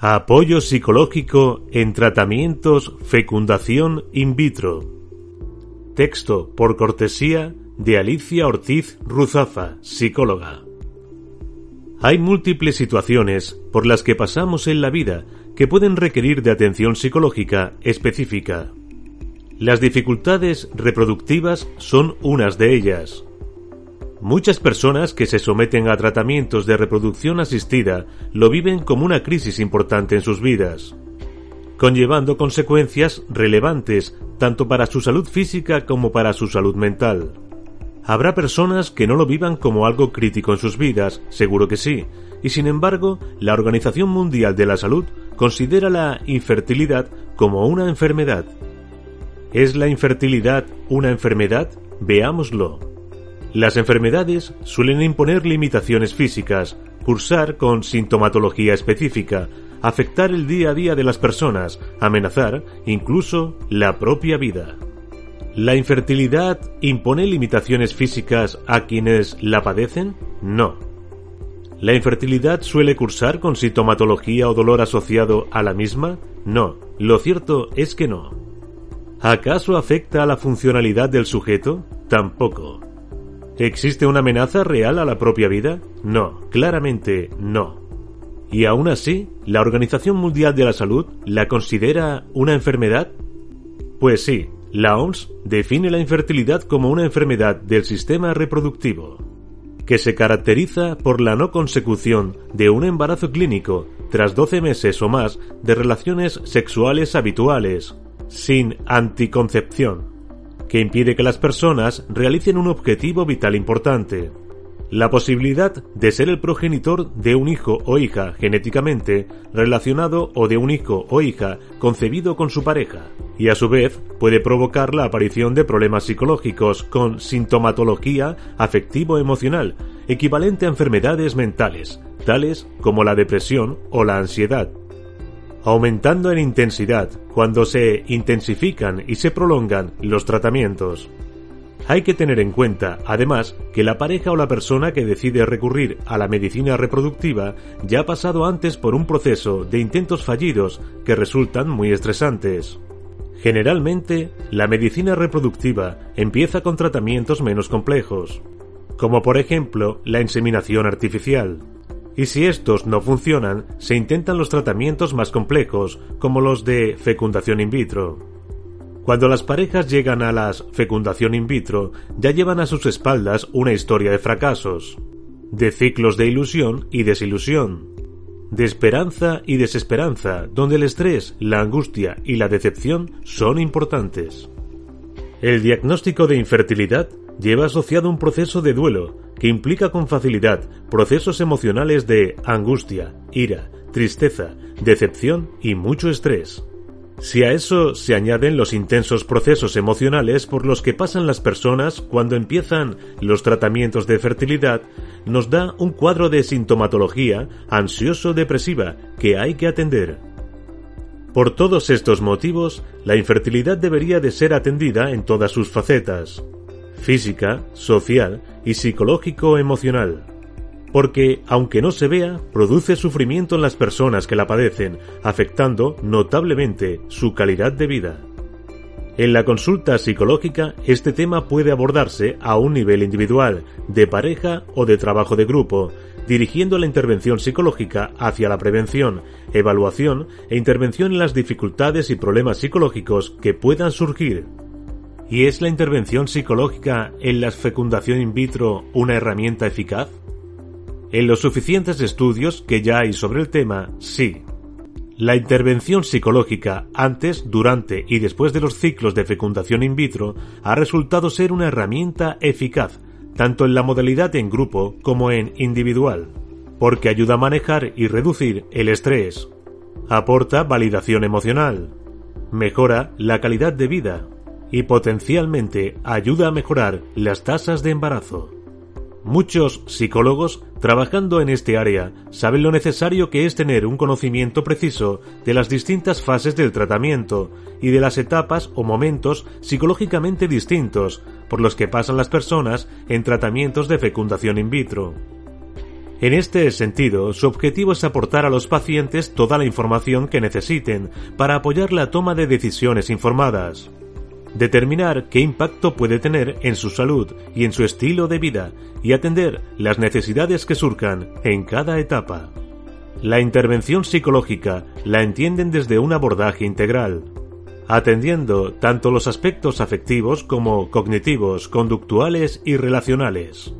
Apoyo psicológico en tratamientos fecundación in vitro. Texto por cortesía de Alicia Ortiz Ruzafa, psicóloga. Hay múltiples situaciones por las que pasamos en la vida que pueden requerir de atención psicológica específica. Las dificultades reproductivas son unas de ellas. Muchas personas que se someten a tratamientos de reproducción asistida lo viven como una crisis importante en sus vidas, conllevando consecuencias relevantes tanto para su salud física como para su salud mental. Habrá personas que no lo vivan como algo crítico en sus vidas, seguro que sí, y sin embargo, la Organización Mundial de la Salud considera la infertilidad como una enfermedad. ¿Es la infertilidad una enfermedad? Veámoslo. Las enfermedades suelen imponer limitaciones físicas, cursar con sintomatología específica, afectar el día a día de las personas, amenazar incluso la propia vida. ¿La infertilidad impone limitaciones físicas a quienes la padecen? No. ¿La infertilidad suele cursar con sintomatología o dolor asociado a la misma? No. Lo cierto es que no. ¿Acaso afecta a la funcionalidad del sujeto? Tampoco. ¿Existe una amenaza real a la propia vida? No, claramente no. Y aún así, ¿la Organización Mundial de la Salud la considera una enfermedad? Pues sí, la OMS define la infertilidad como una enfermedad del sistema reproductivo, que se caracteriza por la no consecución de un embarazo clínico tras 12 meses o más de relaciones sexuales habituales, sin anticoncepción que impide que las personas realicen un objetivo vital importante. La posibilidad de ser el progenitor de un hijo o hija genéticamente relacionado o de un hijo o hija concebido con su pareja, y a su vez puede provocar la aparición de problemas psicológicos con sintomatología afectivo-emocional, equivalente a enfermedades mentales, tales como la depresión o la ansiedad, aumentando en intensidad cuando se intensifican y se prolongan los tratamientos. Hay que tener en cuenta, además, que la pareja o la persona que decide recurrir a la medicina reproductiva ya ha pasado antes por un proceso de intentos fallidos que resultan muy estresantes. Generalmente, la medicina reproductiva empieza con tratamientos menos complejos, como por ejemplo la inseminación artificial y si estos no funcionan, se intentan los tratamientos más complejos, como los de fecundación in vitro. Cuando las parejas llegan a la fecundación in vitro, ya llevan a sus espaldas una historia de fracasos, de ciclos de ilusión y desilusión, de esperanza y desesperanza, donde el estrés, la angustia y la decepción son importantes. El diagnóstico de infertilidad lleva asociado un proceso de duelo que implica con facilidad procesos emocionales de angustia, ira, tristeza, decepción y mucho estrés. Si a eso se añaden los intensos procesos emocionales por los que pasan las personas cuando empiezan los tratamientos de fertilidad, nos da un cuadro de sintomatología ansioso-depresiva que hay que atender. Por todos estos motivos, la infertilidad debería de ser atendida en todas sus facetas física, social y psicológico-emocional. Porque, aunque no se vea, produce sufrimiento en las personas que la padecen, afectando notablemente su calidad de vida. En la consulta psicológica, este tema puede abordarse a un nivel individual, de pareja o de trabajo de grupo, dirigiendo la intervención psicológica hacia la prevención, evaluación e intervención en las dificultades y problemas psicológicos que puedan surgir. ¿Y es la intervención psicológica en la fecundación in vitro una herramienta eficaz? En los suficientes estudios que ya hay sobre el tema, sí. La intervención psicológica antes, durante y después de los ciclos de fecundación in vitro ha resultado ser una herramienta eficaz, tanto en la modalidad en grupo como en individual, porque ayuda a manejar y reducir el estrés, aporta validación emocional, mejora la calidad de vida, y potencialmente ayuda a mejorar las tasas de embarazo. Muchos psicólogos trabajando en este área saben lo necesario que es tener un conocimiento preciso de las distintas fases del tratamiento y de las etapas o momentos psicológicamente distintos por los que pasan las personas en tratamientos de fecundación in vitro. En este sentido, su objetivo es aportar a los pacientes toda la información que necesiten para apoyar la toma de decisiones informadas. Determinar qué impacto puede tener en su salud y en su estilo de vida y atender las necesidades que surcan en cada etapa. La intervención psicológica la entienden desde un abordaje integral, atendiendo tanto los aspectos afectivos como cognitivos, conductuales y relacionales.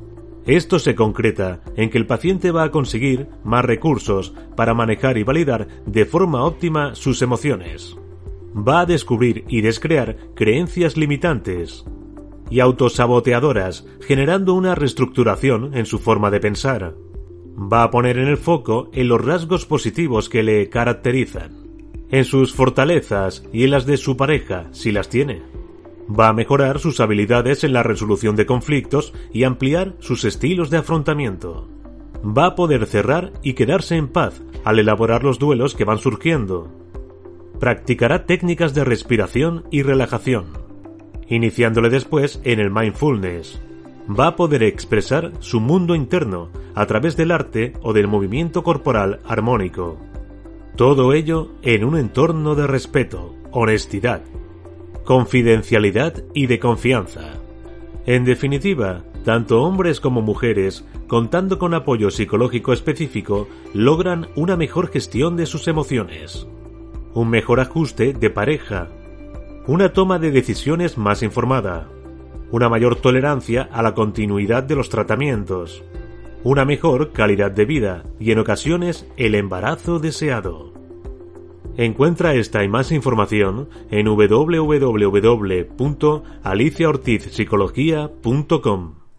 Esto se concreta en que el paciente va a conseguir más recursos para manejar y validar de forma óptima sus emociones. Va a descubrir y descrear creencias limitantes y autosaboteadoras, generando una reestructuración en su forma de pensar. Va a poner en el foco en los rasgos positivos que le caracterizan, en sus fortalezas y en las de su pareja, si las tiene Va a mejorar sus habilidades en la resolución de conflictos y ampliar sus estilos de afrontamiento. Va a poder cerrar y quedarse en paz al elaborar los duelos que van surgiendo. Practicará técnicas de respiración y relajación, iniciándole después en el mindfulness. Va a poder expresar su mundo interno a través del arte o del movimiento corporal armónico. Todo ello en un entorno de respeto, honestidad confidencialidad y de confianza. En definitiva, tanto hombres como mujeres, contando con apoyo psicológico específico, logran una mejor gestión de sus emociones, un mejor ajuste de pareja, una toma de decisiones más informada, una mayor tolerancia a la continuidad de los tratamientos, una mejor calidad de vida y en ocasiones el embarazo deseado. Encuentra esta y más información en www.aliciaortizpsicología.com.